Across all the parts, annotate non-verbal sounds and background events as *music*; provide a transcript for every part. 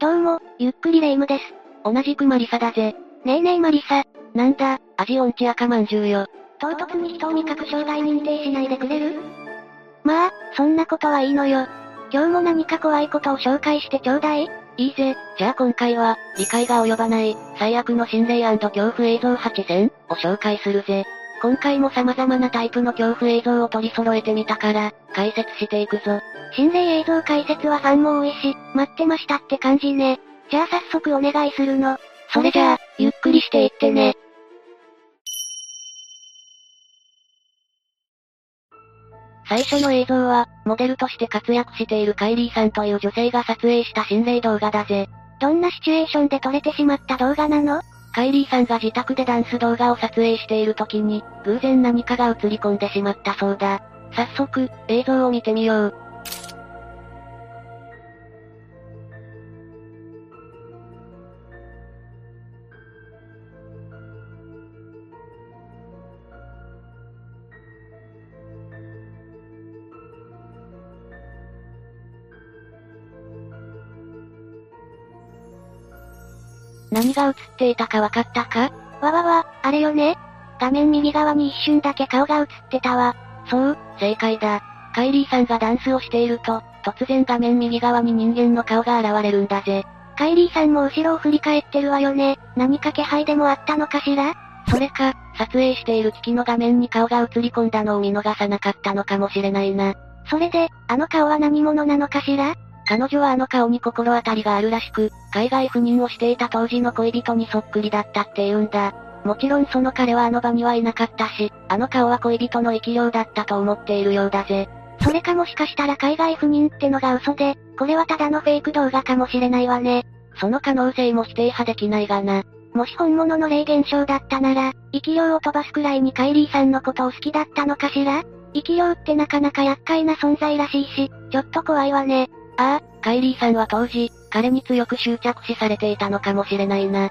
どうも、ゆっくりレ夢ムです。同じくマリサだぜ。ねえねえマリサ。なんだ、味音痴赤まんじゅうよ。唐突に人を味覚障害認定しないでくれる？まあ、そんなことはいいのよ。今日も何か怖いことを紹介してちょうだい。いいぜ、じゃあ今回は、理解が及ばない、最悪の心霊恐怖映像8選を紹介するぜ。今回も様々なタイプの恐怖映像を取り揃えてみたから、解説していくぞ。心霊映像解説はファンも多いし、待ってましたって感じね。じゃあ早速お願いするの。それじゃあ、ゆっくりしていってね。最初の映像は、モデルとして活躍しているカイリーさんという女性が撮影した心霊動画だぜ。どんなシチュエーションで撮れてしまった動画なの？カイリーさんが自宅でダンス動画を撮影している時に、偶然何かが映り込んでしまったそうだ。早速、映像を見てみよう。何が映っていたかわかったか？わわわ、あれよね画面右側に一瞬だけ顔が映ってたわ。そう、正解だ。カイリーさんがダンスをしていると、突然画面右側に人間の顔が現れるんだぜ。カイリーさんも後ろを振り返ってるわよね。何か気配でもあったのかしら？それか、撮影している機器の画面に顔が映り込んだのを見逃さなかったのかもしれないな。それで、あの顔は何者なのかしら？彼女はあの顔に心当たりがあるらしく、海外赴任をしていた当時の恋人にそっくりだったって言うんだ。もちろんその彼はあの場にはいなかったし、あの顔は恋人の生き量だったと思っているようだぜ。それかもしかしたら海外赴任ってのが嘘で、これはただのフェイク動画かもしれないわね。その可能性も否定派できないがな。もし本物の霊現象だったなら、生き量を飛ばすくらいにカイリーさんのことを好きだったのかしら？生き量ってなかなか厄介な存在らしいし、ちょっと怖いわね。ああ、カイリーさんは当時、彼に強く執着視されていたのかもしれないな。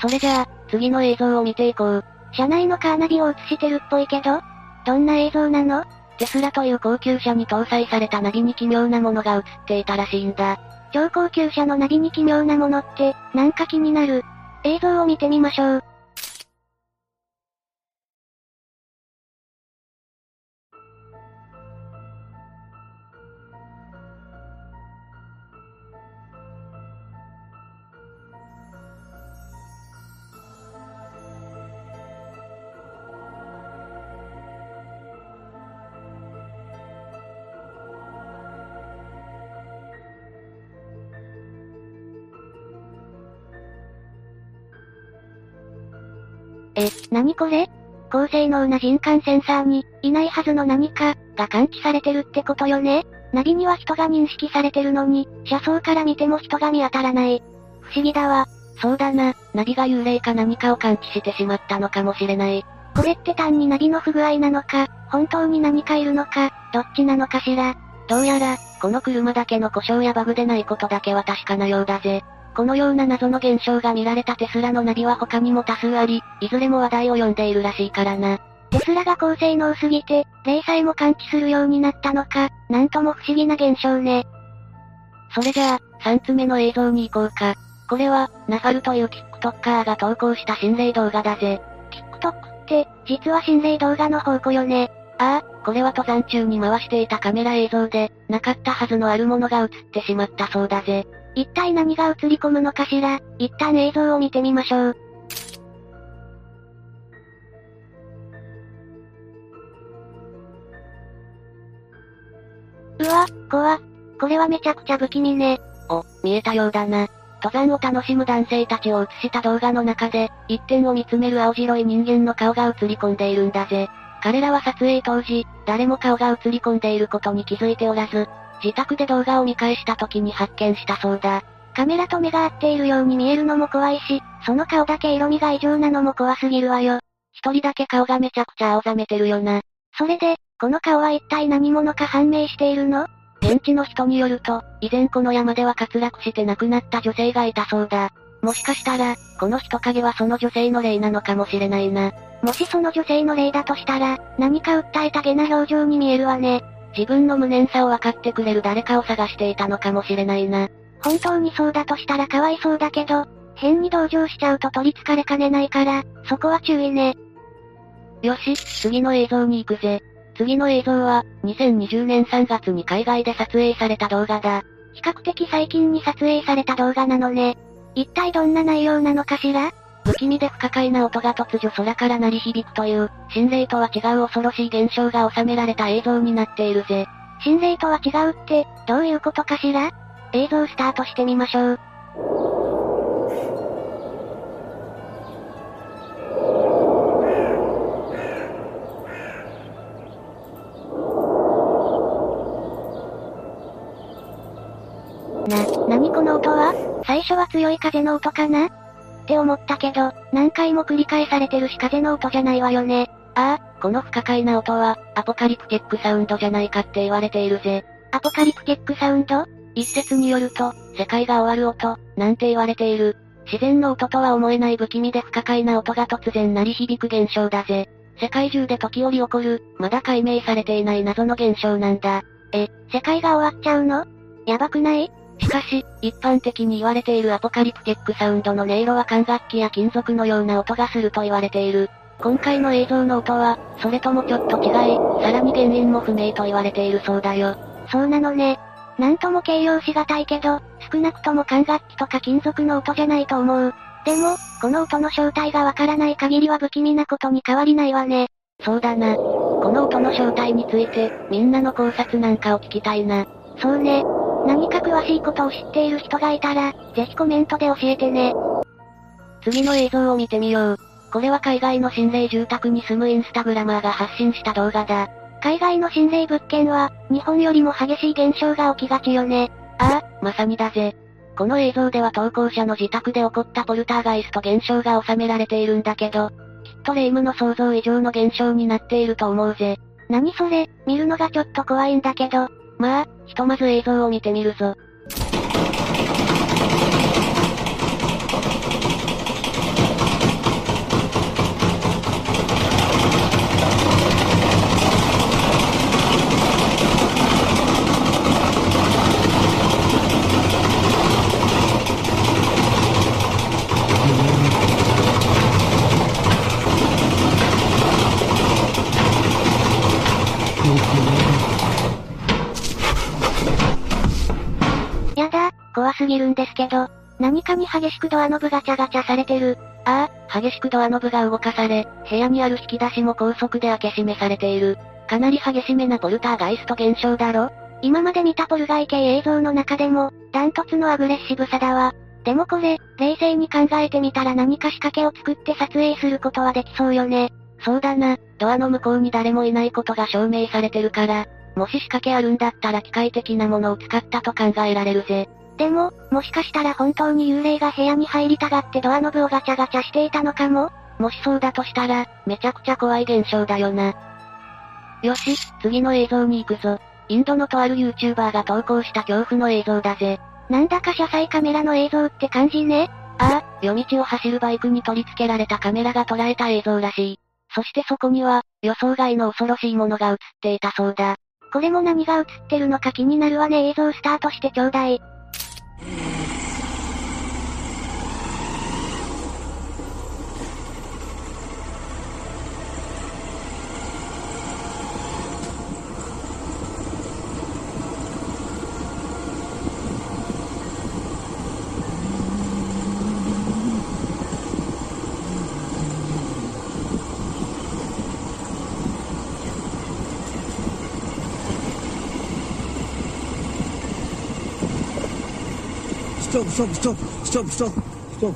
それじゃあ、次の映像を見ていこう。車内のカーナビを映してるっぽいけど、どんな映像なの？テスラという高級車に搭載されたナビに奇妙なものが映っていたらしいんだ。超高級車のナビに奇妙なものって、なんか気になる。映像を見てみましょう。え、なにこれ？高性能な人感センサーに、いないはずの何か、が感知されてるってことよね？ナビには人が認識されてるのに、車窓から見ても人が見当たらない。不思議だわ。そうだな、ナビが幽霊か何かを感知してしまったのかもしれない。これって単にナビの不具合なのか、本当に何かいるのか、どっちなのかしら？どうやら、この車だけの故障やバグでないことだけは確かなようだぜ。このような謎の現象が見られたテスラのナビは他にも多数あり、いずれも話題を呼んでいるらしいからな。テスラが高性能すぎて、霊さえも感知するようになったのか、なんとも不思議な現象ね。それじゃあ、3つ目の映像に行こうか。これは、ナファルという TikToker が投稿した心霊動画だぜ。TikTok って、実は心霊動画の宝庫よね。ああ、これは登山中に回していたカメラ映像で、なかったはずのあるものが映ってしまったそうだぜ。一体何が映り込むのかしら？一旦映像を見てみましょう。怖これはめちゃくちゃ不気味ね。お、見えたようだな。登山を楽しむ男性たちを映した動画の中で、一点を見つめる青白い人間の顔が映り込んでいるんだぜ。彼らは撮影当時、誰も顔が映り込んでいることに気づいておらず、自宅で動画を見返した時に発見したそうだ。カメラと目が合っているように見えるのも怖いし、その顔だけ色味が異常なのも怖すぎるわよ。一人だけ顔がめちゃくちゃ青ざめてるよな。それで、この顔は一体何者か判明しているの？現地の人によると、以前この山では滑落して亡くなった女性がいたそうだ。もしかしたら、この人影はその女性の霊なのかもしれないな。もしその女性の霊だとしたら、何か訴えたげな表情に見えるわね。自分の無念さを分かってくれる誰かを探していたのかもしれないな。本当にそうだとしたらかわいそうだけど、変に同情しちゃうと取り憑かれかねないから、そこは注意ね。よし、次の映像に行くぜ。次の映像は、2020年3月に海外で撮影された動画だ。比較的最近に撮影された動画なのね。一体どんな内容なのかしら？不気味で不可解な音が突如空から鳴り響くという、心霊とは違う恐ろしい現象が収められた映像になっているぜ。心霊とは違うって、どういうことかしら？映像スタートしてみましょう。音は？最初は強い風の音かな？って思ったけど、何回も繰り返されてるし風の音じゃないわよね。ああ、この不可解な音は、アポカリプテックサウンドじゃないかって言われているぜ。アポカリプテックサウンド？一説によると、世界が終わる音、なんて言われている。自然の音とは思えない不気味で不可解な音が突然鳴り響く現象だぜ。世界中で時折起こる、まだ解明されていない謎の現象なんだ。え、世界が終わっちゃうの？やばくない？しかし、一般的に言われているアポカリプテックサウンドの音色は管楽器や金属のような音がすると言われている。今回の映像の音は、それともちょっと違い、さらに原因も不明と言われているそうだよ。そうなのね。なんとも形容しがたいけど、少なくとも管楽器とか金属の音じゃないと思う。でも、この音の正体がわからない限りは不気味なことに変わりないわね。そうだな。この音の正体について、みんなの考察なんかを聞きたいな。そうね。何か詳しいことを知っている人がいたら、ぜひコメントで教えてね。次の映像を見てみよう。これは海外の心霊住宅に住むインスタグラマーが発信した動画だ。海外の心霊物件は、日本よりも激しい現象が起きがちよね。ああ、まさにだぜ。この映像では投稿者の自宅で起こったポルターガイスト現象が収められているんだけど、きっと霊夢の想像以上の現象になっていると思うぜ。何それ、見るのがちょっと怖いんだけど。まあ、ひとまず映像を見てみるぞ。るんですけど、何かに激しくドアノブガチャガチャされてる。ああ、激しくドアノブが動かされ、部屋にある引き出しも高速で開け閉めされている。かなり激しめなポルターガイスト現象だろ？今まで見たポルガイ系映像の中でも、ダントツのアグレッシブさだわ。でもこれ、冷静に考えてみたら何か仕掛けを作って撮影することはできそうよね。そうだな、ドアの向こうに誰もいないことが証明されてるから、もし仕掛けあるんだったら機械的なものを使ったと考えられるぜ。でも、もしかしたら本当に幽霊が部屋に入りたがってドアノブをガチャガチャしていたのかも？もしそうだとしたら、めちゃくちゃ怖い現象だよな。よし、次の映像に行くぞ。インドのとある YouTuber が投稿した恐怖の映像だぜ。なんだか車載カメラの映像って感じね。ああ、夜道を走るバイクに取り付けられたカメラが捉えた映像らしい。そしてそこには、予想外の恐ろしいものが映っていたそうだ。これも何が映ってるのか気になるわね映像スタートしてちょうだい。Yeah. *laughs* stop, stop, stop, stop, stop, stop.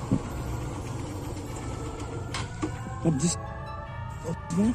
Up this. Up there.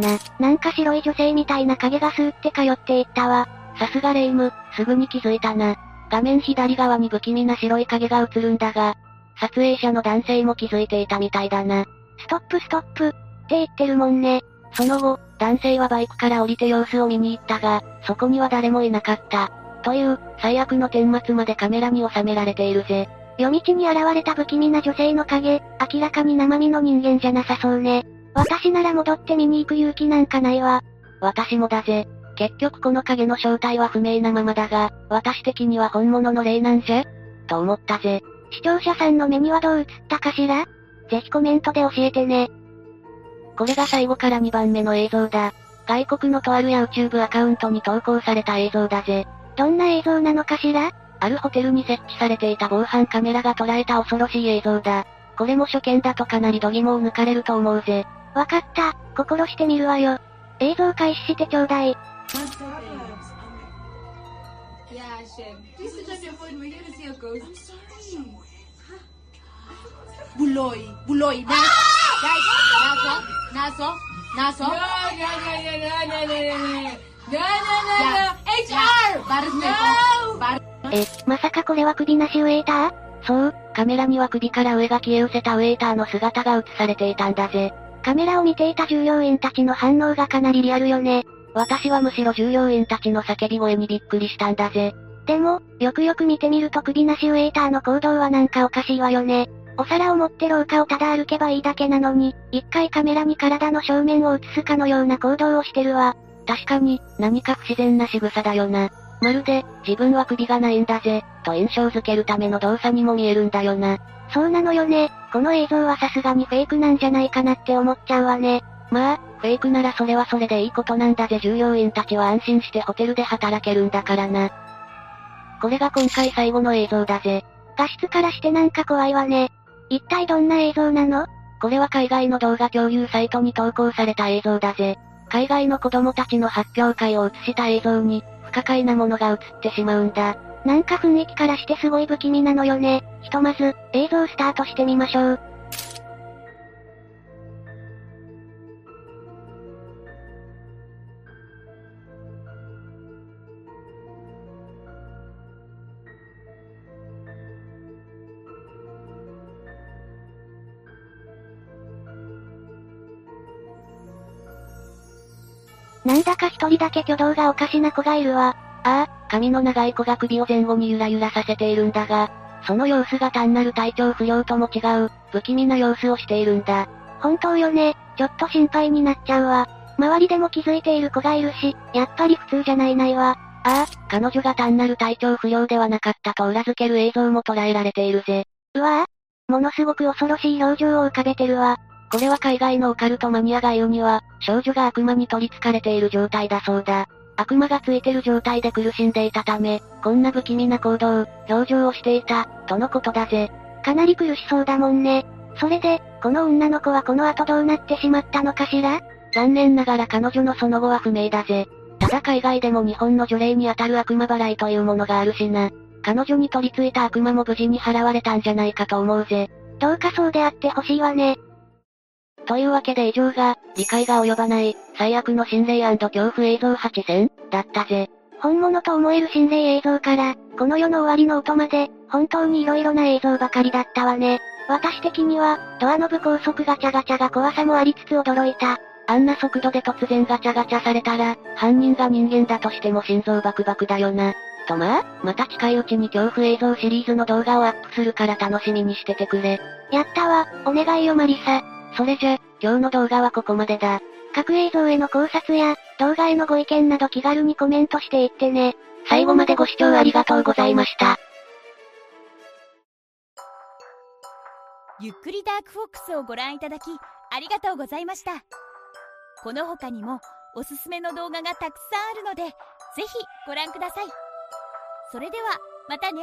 な、なんか白い女性みたいな影がスーって通っていったわ。さすがレイム、すぐに気づいたな。画面左側に不気味な白い影が映るんだが、撮影者の男性も気づいていたみたいだな。ストップストップ、って言ってるもんね。その後、男性はバイクから降りて様子を見に行ったが、そこには誰もいなかった。という、最悪の顛末までカメラに収められているぜ。夜道に現れた不気味な女性の影、明らかに生身の人間じゃなさそうね。私なら戻って見に行く勇気なんかないわ。私もだぜ。結局この影の正体は不明なままだが、私的には本物の霊なんじゃ？と思ったぜ。視聴者さんの目にはどう映ったかしら？ぜひコメントで教えてね。これが最後から2番目の映像だ。外国のとある YouTube アカウントに投稿された映像だぜ。どんな映像なのかしら？あるホテルに設置されていた防犯カメラが捉えた恐ろしい映像だ。これも初見だとかなり度肝を抜かれると思うぜ。わかった、心してみるわよ。映像開始してちょうだい。Naso, naso. No, no, no, no, no, no, no, no, no, no, HR! Na ito. え、まさかこれは首なしウェイターそう、カメラには首から上が消え失せたウェイターの姿が映されていたんだぜ。カメラを見ていた従業員たちの反応がかなりリアルよね。私はむしろ従業員たちの叫び声にびっくりしたんだぜ。でも、よくよく見てみると首なしウェイターの行動はなんかおかしいわよね。お皿を持って廊下をただ歩けばいいだけなのに、一回カメラに体の正面を映すかのような行動をしてるわ。確かに、何か不自然な仕草だよな。まるで、自分は首がないんだぜ、と印象づけるための動作にも見えるんだよな。そうなのよね。この映像はさすがにフェイクなんじゃないかなって思っちゃうわね。まあ、フェイクならそれはそれでいいことなんだぜ従業員たちは安心してホテルで働けるんだからな。これが今回最後の映像だぜ。画質からしてなんか怖いわね。一体どんな映像なの？これは海外の動画共有サイトに投稿された映像だぜ。海外の子供たちの発表会を映した映像に、不可解なものが映ってしまうんだ。なんか雰囲気からしてすごい不気味なのよね。ひとまず、映像スタートしてみましょう。なんだか一人だけ挙動がおかしな子がいるわ。ああ、髪の長い子が首を前後にゆらゆらさせているんだが、その様子が単なる体調不良とも違う、不気味な様子をしているんだ。本当よね、ちょっと心配になっちゃうわ。周りでも気づいている子がいるし、やっぱり普通じゃないないわ。ああ、彼女が単なる体調不良ではなかったと裏付ける映像も捉えられているぜ。うわぁ、ものすごく恐ろしい表情を浮かべてるわ。これは海外のオカルトマニアが言うには、少女が悪魔に取り憑かれている状態だそうだ。悪魔がついてる状態で苦しんでいたため、こんな不気味な行動、表情をしていた、とのことだぜ。かなり苦しそうだもんね。それで、この女の子はこの後どうなってしまったのかしら？残念ながら彼女のその後は不明だぜ。ただ海外でも日本の除霊に当たる悪魔払いというものがあるしな。彼女に取り付いた悪魔も無事に払われたんじゃないかと思うぜ。どうかそうであってほしいわね。というわけで以上が、理解が及ばない、最悪の心霊恐怖映像8選？だったぜ。本物と思える心霊映像から、この世の終わりの音まで、本当に色々な映像ばかりだったわね。私的には、ドアノブ高速ガチャガチャが怖さもありつつ驚いた。あんな速度で突然ガチャガチャされたら、犯人が人間だとしても心臓バクバクだよな。とまあ、また近いうちに恐怖映像シリーズの動画をアップするから楽しみにしててくれ。やったわ、お願いよマリサ。それじゃ、今日の動画はここまでだ。各映像への考察や、動画へのご意見など気軽にコメントしていってね。最後までご視聴ありがとうございました。ゆっくりダークフォックスをご覧いただき、ありがとうございました。この他にも、おすすめの動画がたくさんあるので、ぜひご覧ください。それでは、またね。